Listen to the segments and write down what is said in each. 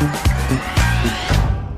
Thank you.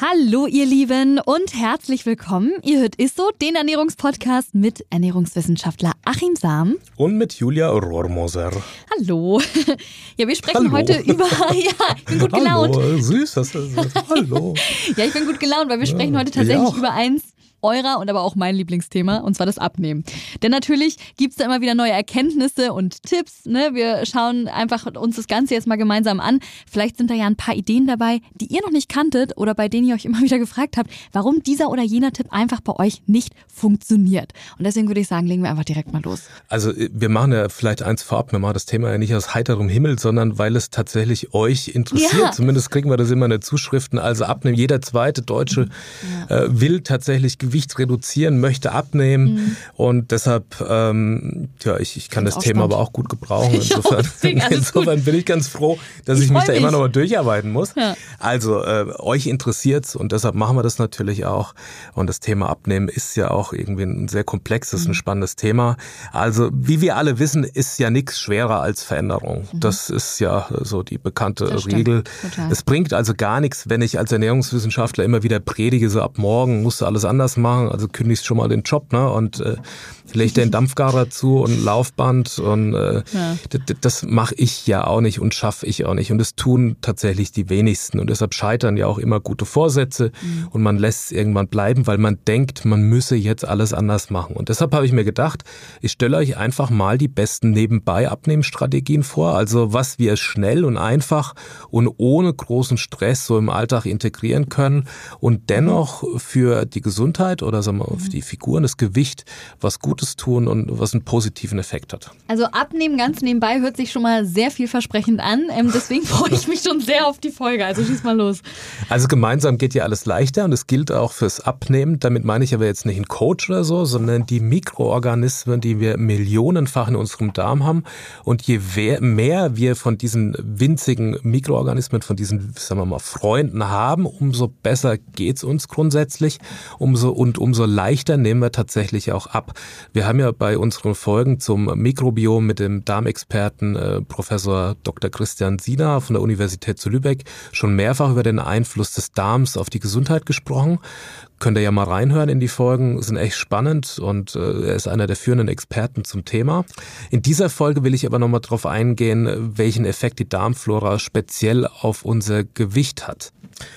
Hallo ihr Lieben und herzlich willkommen. Ihr hört ISSO, den Ernährungspodcast mit Ernährungswissenschaftler Achim Sam. Und mit Julia Rohrmoser. Hallo. Ja, wir sprechen Hallo. heute über... Ja, ich bin gut gelaunt. Hallo, süß, das ist, hallo. Ja, ich bin gut gelaunt, weil wir sprechen heute ich tatsächlich über eins eurer und aber auch mein Lieblingsthema, und zwar das Abnehmen. Denn natürlich gibt's da immer wieder neue Erkenntnisse und Tipps. Ne? Wir schauen einfach uns das Ganze jetzt mal gemeinsam an. Vielleicht sind da ja ein paar Ideen dabei, die ihr noch nicht kanntet oder bei denen ihr euch immer wieder gefragt habt, warum dieser oder jener Tipp einfach bei euch nicht funktioniert. Und deswegen würde ich sagen, legen wir einfach direkt mal los. Also wir machen ja vielleicht eins vorab, wir machen das Thema ja nicht aus heiterem Himmel, sondern weil es tatsächlich euch interessiert. Ja. Zumindest kriegen wir das immer in den Zuschriften. Also abnehmen, jeder zweite Deutsche äh, will tatsächlich Gewicht reduzieren, möchte abnehmen und deshalb, ähm, ja, ich, ich kann das Thema spannend. aber auch gut gebrauchen. Insofern, alles insofern bin ich ganz froh, dass Ich ich, mich da immer mich. noch mal durcharbeiten muss. Ja. Also äh, euch interessiert's und deshalb machen wir das natürlich auch. Und das Thema Abnehmen ist ja auch irgendwie ein sehr komplexes, Mhm. ein spannendes Thema. Also wie wir alle wissen, ist ja nichts schwerer als Veränderung. Das ist ja so die bekannte Mhm. Regel. Total. Es bringt also gar nichts, wenn ich als Ernährungswissenschaftler immer wieder predige, so ab morgen musst du alles anders machen. Also kündigst schon mal den Job ne? und äh, leg den Dampfgarer zu und Laufband und äh, Ja. Das mache ich ja auch nicht und schaffe ich auch nicht. Und das tun tatsächlich die wenigsten. Und deshalb scheitern ja auch immer gute Vorsätze und man lässt es irgendwann bleiben, weil man denkt, man müsse jetzt alles anders machen. Und deshalb habe ich mir gedacht, ich stelle euch einfach mal die besten nebenbei Abnehmstrategien vor. Also was wir schnell und einfach und ohne großen Stress so im Alltag integrieren können und dennoch für die Gesundheit oder sagen wir, für die Figuren, das Gewicht was Gutes tun und was einen positiven Effekt hat. Also abnehmen ganz nebenbei hört sich schon mal sehr vielversprechend an. Ähm, deswegen freue ich mich schon sehr auf die Folge. Also schieß mal los. Also gemeinsam geht ja alles leichter und es gilt auch fürs Abnehmen. Damit meine ich aber jetzt nicht einen Coach oder so, sondern die Mikroorganismen, die wir millionenfach in unserem Darm haben. Und je mehr wir von diesen winzigen Mikroorganismen, von diesen, sagen wir mal, Freunden haben, umso besser geht's uns grundsätzlich. Umso und umso leichter nehmen wir tatsächlich auch ab. Wir haben ja bei unseren Folgen zum Mikrobiom mit dem Darmexperten äh, Professor Dr. Christian Sina von der Universität zu Lübeck schon mehrfach über den Einfluss des Darms auf die Gesundheit gesprochen. Könnt ihr ja mal reinhören in die Folgen, sind echt spannend und äh, er ist einer der führenden Experten zum Thema. In dieser Folge will ich aber nochmal drauf eingehen, welchen Effekt die Darmflora speziell auf unser Gewicht hat.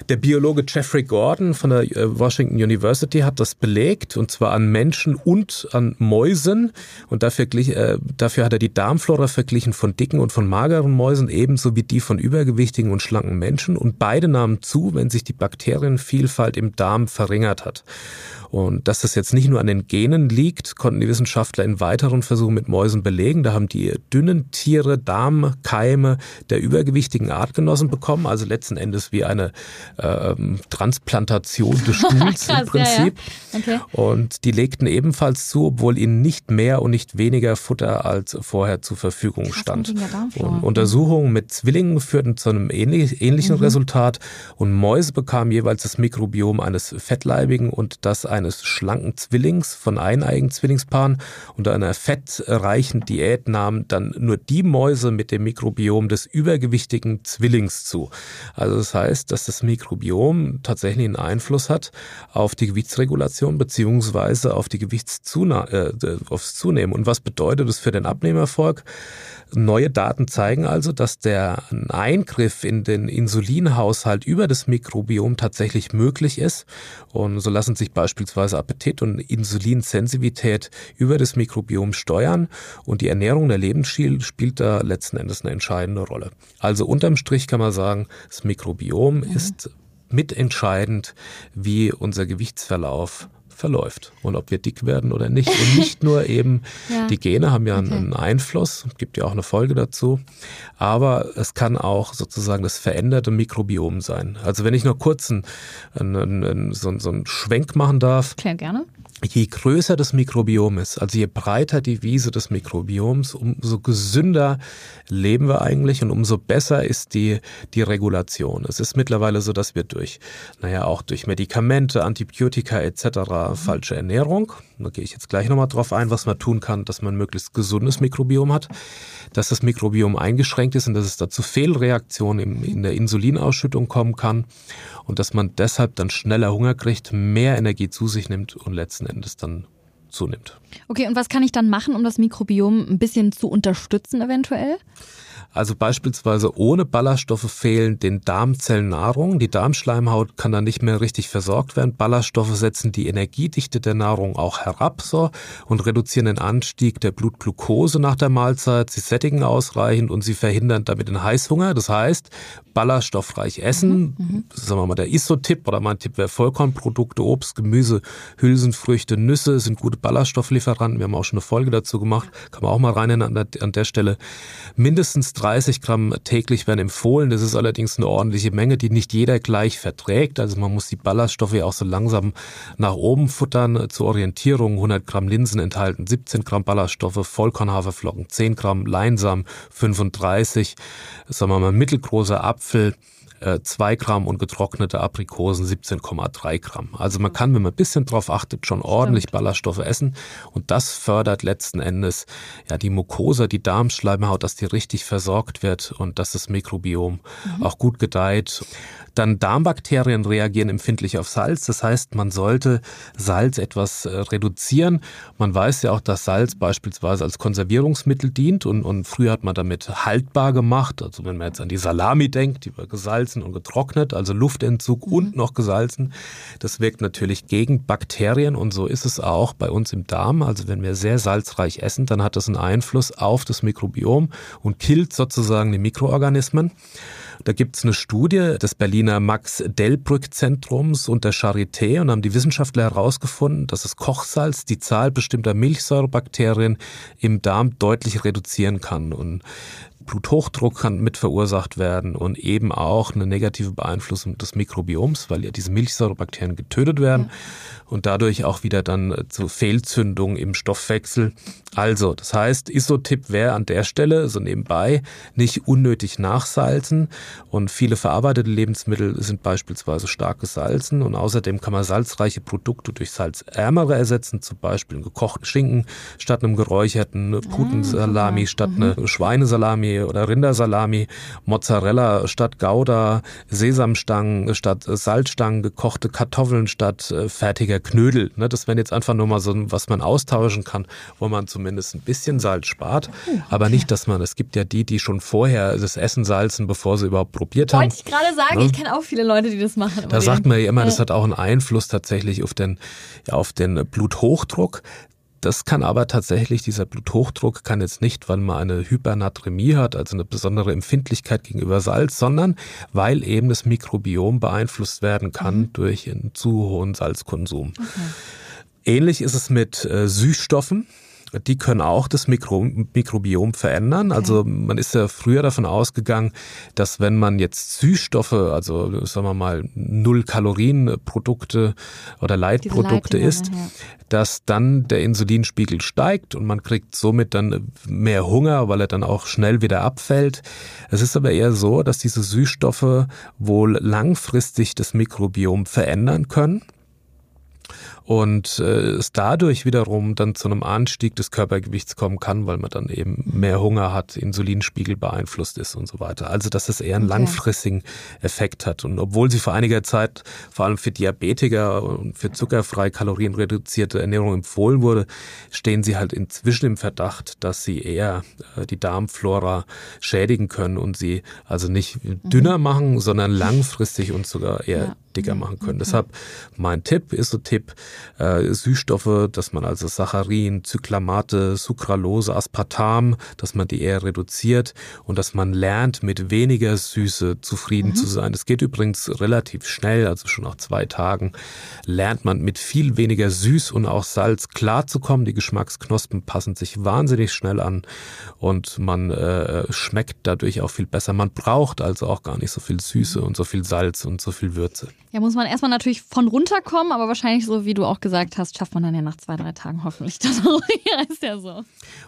Der Biologe Jeffrey Gordon von der äh, Washington University hat das belegt, und zwar an Menschen und an Mäusen. Und dafür, äh, dafür hat er die Darmflora verglichen von dicken und von mageren Mäusen, ebenso wie die von übergewichtigen und schlanken Menschen. Und beide nahmen zu, wenn sich die Bakterienvielfalt im Darm verringert hat. Und dass das jetzt nicht nur an den Genen liegt, konnten die Wissenschaftler in weiteren Versuchen mit Mäusen belegen. Da haben die dünnen Tiere Darmkeime der übergewichtigen Artgenossen bekommen, also letzten Endes wie eine ähm, Transplantation des Stuhls Krass, im Prinzip. Ja, ja. Okay. Und die legten ebenfalls zu, obwohl ihnen nicht mehr und nicht weniger Futter als vorher zur Verfügung Krass, stand. Und Untersuchungen mit Zwillingen führten zu einem ähnlich, ähnlichen Mhm. Resultat. Und Mäuse bekamen jeweils das Mikrobiom eines fettleibigen und das eines schlanken Zwillings von eineigen Zwillingspaaren. Unter einer fettreichen Diät nahmen dann nur die Mäuse mit dem Mikrobiom des übergewichtigen Zwillings zu. Also das heißt, dass das Mikrobiom tatsächlich einen Einfluss hat auf die Gewichtsregulation beziehungsweise auf die Gewichtszunahme, wieder äh, aufs Zunehmen. Und was bedeutet das für den Abnehmerfolg? Neue Daten zeigen also, dass der Eingriff in den Insulinhaushalt über das Mikrobiom tatsächlich möglich ist. Und so lassen sich beispielsweise Appetit und Insulinsensitivität über das Mikrobiom steuern. Und die Ernährung der Lebensstil spielt da letzten Endes eine entscheidende Rolle. Also unterm Strich kann man sagen, das Mikrobiom mhm. ist mitentscheidend, wie unser Gewichtsverlauf verläuft und ob wir dick werden oder nicht. Und nicht nur eben, ja. die Gene haben ja okay. einen Einfluss, gibt ja auch eine Folge dazu, aber es kann auch sozusagen das veränderte Mikrobiom sein. Also wenn ich noch kurz einen, einen, einen, so, so einen Schwenk machen darf. Klar, gerne je größer das Mikrobiom ist, also je breiter die Wiese des Mikrobioms, umso gesünder leben wir eigentlich und umso besser ist die, die Regulation. Es ist mittlerweile so, dass wir durch, naja, auch durch Medikamente, Antibiotika etc., falsche Ernährung, da gehe ich jetzt gleich nochmal drauf ein, was man tun kann, dass man möglichst gesundes Mikrobiom hat, dass das Mikrobiom eingeschränkt ist und dass es da zu Fehlreaktionen in der Insulinausschüttung kommen kann und dass man deshalb dann schneller Hunger kriegt, mehr Energie zu sich nimmt und letzten Endes dann zunimmt. Okay, und was kann ich dann machen, um das Mikrobiom ein bisschen zu unterstützen eventuell? Also beispielsweise ohne Ballaststoffe fehlen den Darmzellen Nahrung. Die Darmschleimhaut kann dann nicht mehr richtig versorgt werden. Ballaststoffe setzen die Energiedichte der Nahrung auch herab so, und reduzieren den Anstieg der Blutglucose nach der Mahlzeit. Sie sättigen ausreichend und sie verhindern damit den Heißhunger. Das heißt, ballaststoffreich essen, mhm, mhm. sagen wir mal der ISO-Tipp oder mein Tipp wäre Vollkornprodukte, Obst, Gemüse, Hülsenfrüchte, Nüsse sind gute Ballaststofflieferanten. Wir haben auch schon eine Folge dazu gemacht. Kann man auch mal rein an der, an der Stelle. Mindestens 30 Gramm täglich werden empfohlen. Das ist allerdings eine ordentliche Menge, die nicht jeder gleich verträgt. Also man muss die Ballaststoffe ja auch so langsam nach oben futtern. Zur Orientierung 100 Gramm Linsen enthalten 17 Gramm Ballaststoffe, Vollkornhaferflocken 10 Gramm, Leinsamen 35, sagen wir mal mittelgroßer Apfel 2 äh, Gramm und getrocknete Aprikosen 17,3 Gramm. Also man kann, wenn man ein bisschen drauf achtet, schon ordentlich Stimmt. Ballaststoffe essen und das fördert letzten Endes ja die Mucosa, die Darmschleimhaut, dass die richtig versorgt wird und dass das Mikrobiom mhm. auch gut gedeiht. Dann Darmbakterien reagieren empfindlich auf Salz. Das heißt, man sollte Salz etwas äh, reduzieren. Man weiß ja auch, dass Salz beispielsweise als Konservierungsmittel dient und, und früher hat man damit haltbar gemacht. Also wenn man jetzt an die Salami denkt, die war gesalzen und getrocknet, also Luftentzug mhm. und noch gesalzen. Das wirkt natürlich gegen Bakterien und so ist es auch bei uns im Darm. Also wenn wir sehr salzreich essen, dann hat das einen Einfluss auf das Mikrobiom und killt sozusagen die Mikroorganismen. Da gibt es eine Studie des Berliner Max-Delbrück-Zentrums und der Charité und haben die Wissenschaftler herausgefunden, dass das Kochsalz die Zahl bestimmter Milchsäurebakterien im Darm deutlich reduzieren kann. Und Bluthochdruck kann mit verursacht werden und eben auch eine negative Beeinflussung des Mikrobioms, weil ja diese Milchsäurebakterien getötet werden. Ja und dadurch auch wieder dann äh, zu Fehlzündungen im Stoffwechsel. Also, das heißt, Isotipp wäre an der Stelle, so nebenbei, nicht unnötig nachsalzen und viele verarbeitete Lebensmittel sind beispielsweise stark gesalzen und außerdem kann man salzreiche Produkte durch salzärmere ersetzen, zum Beispiel einen gekochten Schinken statt einem geräucherten ah, Putensalami statt mhm. eine Schweinesalami oder Rindersalami, Mozzarella statt Gouda, Sesamstangen statt Salzstangen, gekochte Kartoffeln statt äh, fertiger Knödel. Ne? Das wäre jetzt einfach nur mal so, was man austauschen kann, wo man zumindest ein bisschen Salz spart. Okay. Aber nicht, dass man, es gibt ja die, die schon vorher das Essen salzen, bevor sie überhaupt probiert haben. Wollte ich gerade sagen, ne? ich kenne auch viele Leute, die das machen. Da sagt man ja immer, das hat auch einen Einfluss tatsächlich auf den, ja, auf den Bluthochdruck. Das kann aber tatsächlich, dieser Bluthochdruck kann jetzt nicht, weil man eine Hypernatremie hat, also eine besondere Empfindlichkeit gegenüber Salz, sondern weil eben das Mikrobiom beeinflusst werden kann mhm. durch einen zu hohen Salzkonsum. Okay. Ähnlich ist es mit äh, Süßstoffen die können auch das Mikro Mikrobiom verändern. Okay. Also man ist ja früher davon ausgegangen, dass wenn man jetzt Süßstoffe, also sagen wir mal Null-Kalorien-Produkte oder Leitprodukte isst, ja. dass dann der Insulinspiegel steigt und man kriegt somit dann mehr Hunger, weil er dann auch schnell wieder abfällt. Es ist aber eher so, dass diese Süßstoffe wohl langfristig das Mikrobiom verändern können. Und äh, es dadurch wiederum dann zu einem Anstieg des Körpergewichts kommen kann, weil man dann eben mehr Hunger hat, Insulinspiegel beeinflusst ist und so weiter. Also dass es eher einen okay. langfristigen Effekt hat. Und obwohl sie vor einiger Zeit vor allem für Diabetiker und für zuckerfrei kalorienreduzierte Ernährung empfohlen wurde, stehen sie halt inzwischen im Verdacht, dass sie eher äh, die Darmflora schädigen können und sie also nicht dünner mhm. machen, sondern langfristig und sogar eher ja dicker machen können. Okay. Deshalb mein Tipp, ist so Tipp, äh, Süßstoffe, dass man also Saccharin, Zyclamate, Sucralose, Aspartam, dass man die eher reduziert und dass man lernt, mit weniger Süße zufrieden mhm. zu sein. Das geht übrigens relativ schnell, also schon nach zwei Tagen lernt man mit viel weniger Süß und auch Salz klarzukommen. Die Geschmacksknospen passen sich wahnsinnig schnell an und man äh, schmeckt dadurch auch viel besser. Man braucht also auch gar nicht so viel Süße mhm. und so viel Salz und so viel Würze. Ja, muss man erstmal natürlich von runterkommen, aber wahrscheinlich so, wie du auch gesagt hast, schafft man dann ja nach zwei, drei Tagen hoffentlich. Das ist ja so.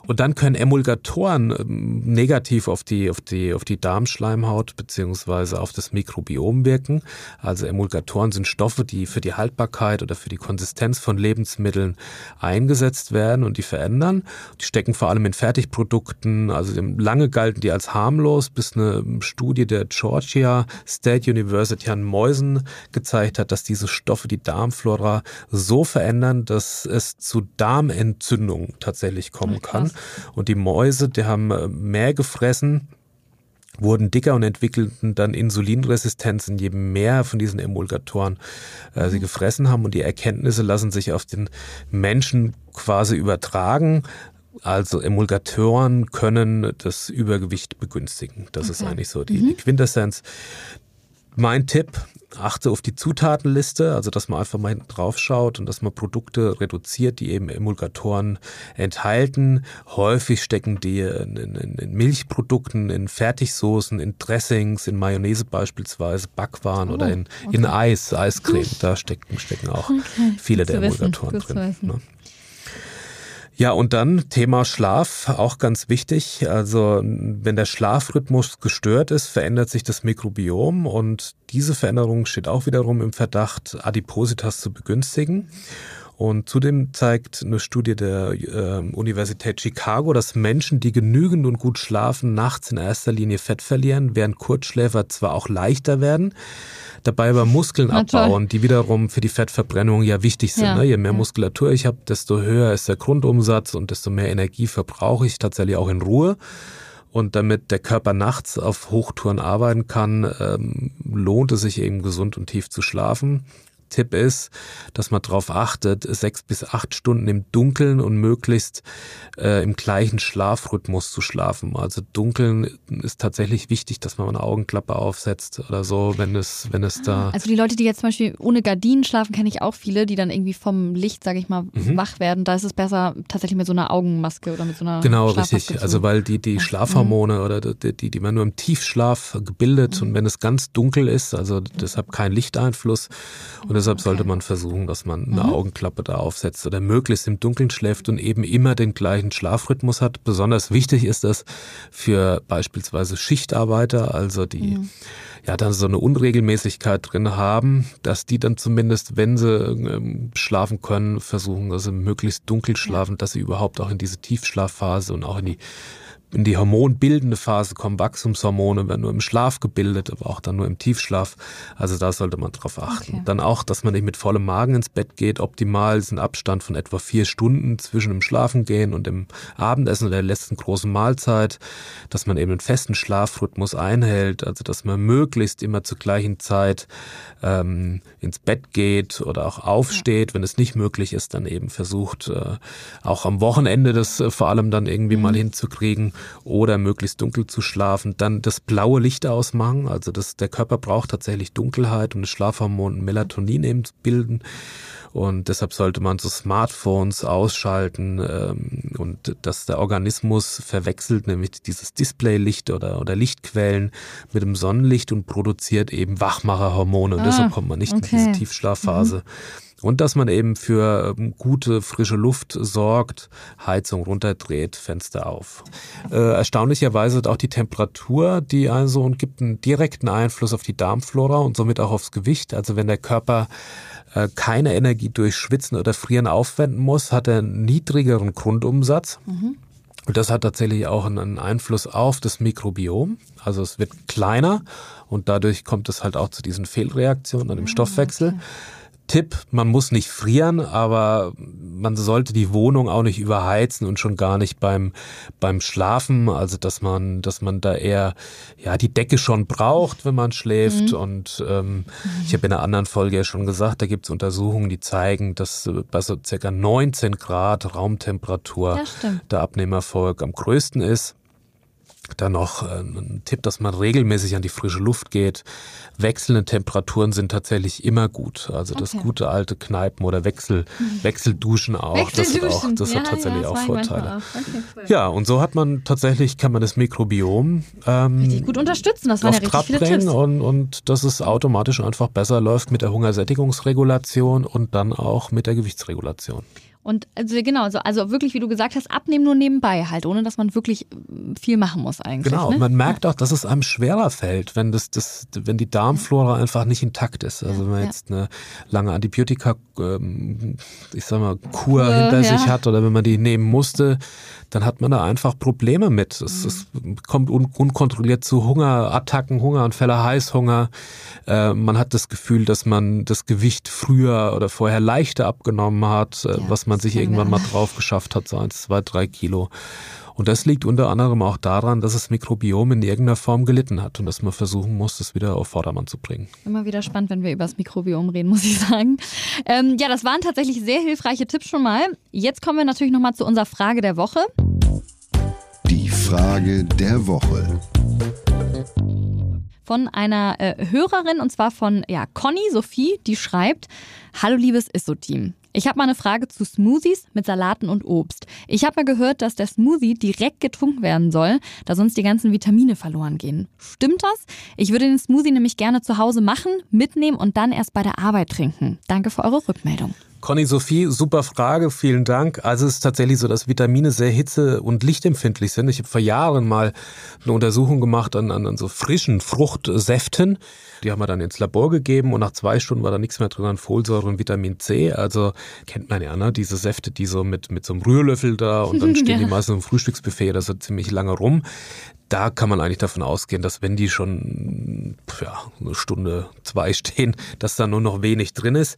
Und dann können Emulgatoren ähm, negativ auf die, auf die, auf die Darmschleimhaut beziehungsweise auf das Mikrobiom wirken. Also Emulgatoren sind Stoffe, die für die Haltbarkeit oder für die Konsistenz von Lebensmitteln eingesetzt werden und die verändern. Die stecken vor allem in Fertigprodukten. Also lange galten die als harmlos, bis eine Studie der Georgia State University an Mäusen gezeigt hat, dass diese Stoffe die Darmflora so verändern, dass es zu Darmentzündungen tatsächlich kommen kann. Und die Mäuse, die haben äh, mehr gefressen, wurden dicker und entwickelten dann Insulinresistenzen, je mehr von diesen Emulgatoren äh, sie mhm. gefressen haben. Und die Erkenntnisse lassen sich auf den Menschen quasi übertragen. Also Emulgatoren können das Übergewicht begünstigen. Das okay. ist eigentlich so die, mhm. die Quintessenz. Mein Tipp, achte auf die Zutatenliste, also dass man einfach mal hinten drauf schaut und dass man Produkte reduziert, die eben Emulgatoren enthalten. Häufig stecken die in, in, in Milchprodukten, in Fertigsoßen, in Dressings, in Mayonnaise beispielsweise, Backwaren oh, oder in, okay. in Eis, Eiscreme. Da stecken, stecken auch okay. viele der Emulgatoren drin. Ne? Ja, und dann Thema Schlaf, auch ganz wichtig. Also wenn der Schlafrhythmus gestört ist, verändert sich das Mikrobiom und diese Veränderung steht auch wiederum im Verdacht, Adipositas zu begünstigen. Und zudem zeigt eine Studie der äh, Universität Chicago, dass Menschen, die genügend und gut schlafen, nachts in erster Linie Fett verlieren, während Kurzschläfer zwar auch leichter werden, dabei aber Muskeln Na, abbauen, die wiederum für die Fettverbrennung ja wichtig sind. Ja. Ne? Je mehr. Muskulatur ich habe, desto höher ist der Grundumsatz und desto mehr Energie verbrauche ich tatsächlich auch in Ruhe. Und damit der Körper nachts auf Hochtouren arbeiten kann, ähm, lohnt es sich eben gesund und tief zu schlafen. Tipp ist, dass man darauf achtet, sechs bis acht Stunden im Dunkeln und möglichst äh, im gleichen Schlafrhythmus zu schlafen. Also Dunkeln ist tatsächlich wichtig, dass man eine Augenklappe aufsetzt oder so, wenn es, wenn es da. Also die Leute, die jetzt zum Beispiel ohne Gardinen schlafen, kenne ich auch viele, die dann irgendwie vom Licht, sage ich mal, mhm. wach werden. Da ist es besser tatsächlich mit so einer Augenmaske oder mit so einer Genau, richtig. Also weil die, die Schlafhormone mhm. oder die, die, die man nur im Tiefschlaf gebildet mhm. und wenn es ganz dunkel ist, also deshalb kein Lichteinfluss und deshalb okay. sollte man versuchen, dass man eine mhm. Augenklappe da aufsetzt oder möglichst im Dunkeln schläft und eben immer den gleichen Schlafrhythmus hat. Besonders wichtig ist das für beispielsweise Schichtarbeiter, also die mhm. ja dann so eine Unregelmäßigkeit drin haben, dass die dann zumindest, wenn sie ähm, schlafen können, versuchen, dass sie möglichst dunkel schlafen, dass sie überhaupt auch in diese Tiefschlafphase und auch in die in die hormonbildende Phase kommen Wachstumshormone, werden nur im Schlaf gebildet, aber auch dann nur im Tiefschlaf. Also da sollte man drauf achten. Okay. Dann auch, dass man nicht mit vollem Magen ins Bett geht. Optimal ist ein Abstand von etwa vier Stunden zwischen dem Schlafengehen und dem Abendessen oder der letzten großen Mahlzeit. Dass man eben einen festen Schlafrhythmus einhält, also dass man möglichst immer zur gleichen Zeit ähm, ins Bett geht oder auch aufsteht. Ja. Wenn es nicht möglich ist, dann eben versucht, äh, auch am Wochenende das äh, vor allem dann irgendwie mhm. mal hinzukriegen oder möglichst dunkel zu schlafen. Dann das blaue Licht ausmachen. Also das, der Körper braucht tatsächlich Dunkelheit, um das Schlafhormon Melatonin eben zu bilden. Und deshalb sollte man so Smartphones ausschalten ähm, und dass der Organismus verwechselt, nämlich dieses Displaylicht oder, oder Lichtquellen mit dem Sonnenlicht und produziert eben Wachmacherhormone. Und ah, deshalb kommt man nicht okay. in diese Tiefschlafphase. Mhm. Und dass man eben für ähm, gute, frische Luft sorgt, Heizung runterdreht, Fenster auf. Äh, erstaunlicherweise hat auch die Temperatur, die also und gibt einen direkten Einfluss auf die Darmflora und somit auch aufs Gewicht. Also wenn der Körper äh, keine Energie durch Schwitzen oder Frieren aufwenden muss, hat er einen niedrigeren Grundumsatz. Mhm. Und das hat tatsächlich auch einen Einfluss auf das Mikrobiom. Also es wird kleiner und dadurch kommt es halt auch zu diesen Fehlreaktionen an dem ah, Stoffwechsel. Okay. Tipp, man muss nicht frieren, aber man sollte die Wohnung auch nicht überheizen und schon gar nicht beim, beim Schlafen. Also dass man, dass man da eher ja die Decke schon braucht, wenn man schläft. Mhm. Und ähm, ich habe in einer anderen Folge ja schon gesagt, da gibt es Untersuchungen, die zeigen, dass bei so circa 19 Grad Raumtemperatur ja, der Abnehmerfolg am größten ist. Dann noch äh, ein Tipp, dass man regelmäßig an die frische Luft geht. Wechselnde Temperaturen sind tatsächlich immer gut. Also das gute alte Kneipen oder Wechsel, mhm. Wechselduschen auch. Wechselduschen. Das, hat, auch, das ja, hat tatsächlich ja, auch Vorteile. Auch. Okay, cool. Ja, und so hat man tatsächlich, kann man das Mikrobiom ähm, richtig gut unterstützen. Das waren ja richtig viele Tipps. Und, und dass es automatisch einfach besser läuft mit der Hungersättigungsregulation und dann auch mit der Gewichtsregulation. Und also genau, so, also wirklich, wie du gesagt hast, abnehmen nur nebenbei halt, ohne dass man wirklich äh, viel machen muss eigentlich. Genau, ne? man merkt auch, dass es einem schwerer fällt, wenn das, das, wenn die Darmflora einfach nicht intakt ist. Also wenn man jetzt eine lange Antibiotika, ähm, ich sag mal, Kur äh, hinter ja. sich hat oder wenn man die nehmen musste, dann hat man da einfach Probleme mit. Es, es kommt un unkontrolliert zu Hungerattacken, Hungeranfälle, Heißhunger. Äh, man hat das Gefühl, dass man das Gewicht früher oder vorher leichter abgenommen hat, äh, ja, was man sich irgendwann mal drauf geschafft hat, so eins, zwei, drei Kilo. Und das liegt unter anderem auch daran, dass das Mikrobiom in irgendeiner Form gelitten hat und dass man versuchen muss, das wieder auf Vordermann zu bringen. Immer wieder spannend, wenn wir über das Mikrobiom reden, muss ich sagen. Ähm, ja, das waren tatsächlich sehr hilfreiche Tipps schon mal. Jetzt kommen wir natürlich nochmal zu unserer Frage der Woche. Die Frage der Woche von einer äh, Hörerin und zwar von ja, Conny Sophie, die schreibt: Hallo liebes ISSO-Team. Ich habe mal eine Frage zu Smoothies mit Salaten und Obst. Ich habe mal gehört, dass der Smoothie direkt getrunken werden soll, da sonst die ganzen Vitamine verloren gehen. Stimmt das? Ich würde den Smoothie nämlich gerne zu Hause machen, mitnehmen und dann erst bei der Arbeit trinken. Danke für eure Rückmeldung. Conny Sophie, super Frage, vielen Dank. Also es ist tatsächlich so, dass Vitamine sehr hitze- und lichtempfindlich sind. Ich habe vor Jahren mal eine Untersuchung gemacht an, an, an so frischen Fruchtsäften. Die haben wir dann ins Labor gegeben und nach zwei Stunden war da nichts mehr drin an Folsäure und Vitamin C. Also kennt man ja, ne? Diese Säfte, die so mit, mit so einem Rührlöffel da und dann stehen ja. die meistens im Frühstücksbuffet oder so ziemlich lange rum da kann man eigentlich davon ausgehen, dass wenn die schon ja, eine Stunde, zwei stehen, dass da nur noch wenig drin ist.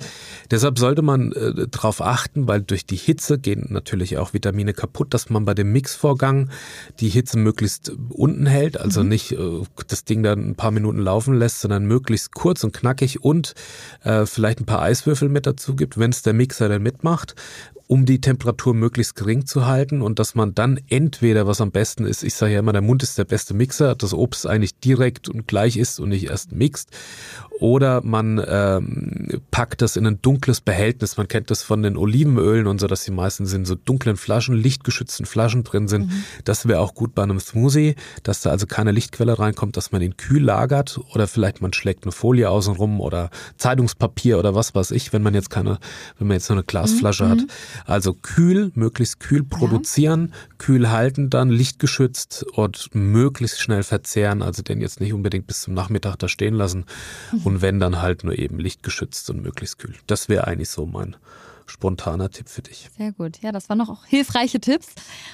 Deshalb sollte man äh, darauf achten, weil durch die Hitze gehen natürlich auch Vitamine kaputt, dass man bei dem Mixvorgang die Hitze möglichst unten hält, also mhm. nicht äh, das Ding dann ein paar Minuten laufen lässt, sondern möglichst kurz und knackig und äh, vielleicht ein paar Eiswürfel mit dazu gibt, wenn es der Mixer dann mitmacht um die Temperatur möglichst gering zu halten und dass man dann entweder, was am besten ist, ich sage ja immer, der Mund ist der beste Mixer, das Obst eigentlich direkt und gleich ist und nicht erst mixt, oder man ähm, packt das in ein dunkles Behältnis. Man kennt das von den Olivenölen und so, dass die meisten sind so dunklen Flaschen, lichtgeschützten Flaschen drin sind. Mhm. Das wäre auch gut bei einem Smoothie, dass da also keine Lichtquelle reinkommt, dass man ihn kühl lagert oder vielleicht man schlägt eine Folie außenrum oder Zeitungspapier oder was weiß ich, wenn man jetzt keine, wenn man jetzt nur eine Glasflasche mhm. hat. Also kühl, möglichst kühl produzieren, ja. kühl halten dann, lichtgeschützt und möglichst schnell verzehren. Also den jetzt nicht unbedingt bis zum Nachmittag da stehen lassen. Mhm. Und wenn dann halt nur eben lichtgeschützt und möglichst kühl. Das wäre eigentlich so mein spontaner Tipp für dich. Sehr gut. Ja, das waren noch auch hilfreiche Tipps.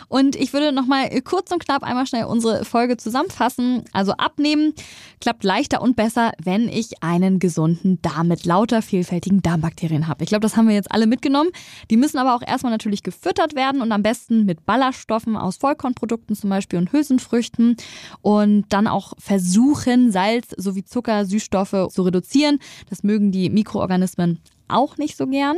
Und ich würde noch mal kurz und knapp einmal schnell unsere Folge zusammenfassen. Also abnehmen klappt leichter und besser, wenn ich einen gesunden Darm mit lauter vielfältigen Darmbakterien habe. Ich glaube, das haben wir jetzt alle mitgenommen. Die müssen aber auch erstmal natürlich gefüttert werden und am besten mit Ballaststoffen aus Vollkornprodukten zum Beispiel und Hülsenfrüchten und dann auch versuchen, Salz sowie Zucker, Süßstoffe zu reduzieren. Das mögen die Mikroorganismen auch nicht so gern.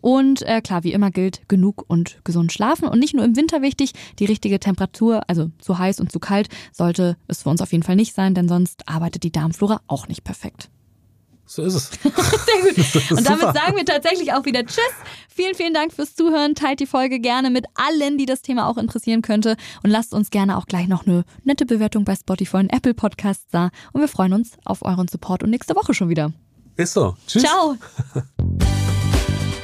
Und äh, klar, wie immer gilt, genug und gesund schlafen. Und nicht nur im Winter wichtig, die richtige Temperatur, also zu heiß und zu kalt, sollte es für uns auf jeden Fall nicht sein, denn sonst arbeitet die Darmflora auch nicht perfekt. So ist es. Sehr gut. Und damit sagen wir tatsächlich auch wieder Tschüss. Vielen, vielen Dank fürs Zuhören. Teilt die Folge gerne mit allen, die das Thema auch interessieren könnte. Und lasst uns gerne auch gleich noch eine nette Bewertung bei Spotify und Apple Podcasts da. Und wir freuen uns auf euren Support und nächste Woche schon wieder. Ist so. Tschüss. Ciao.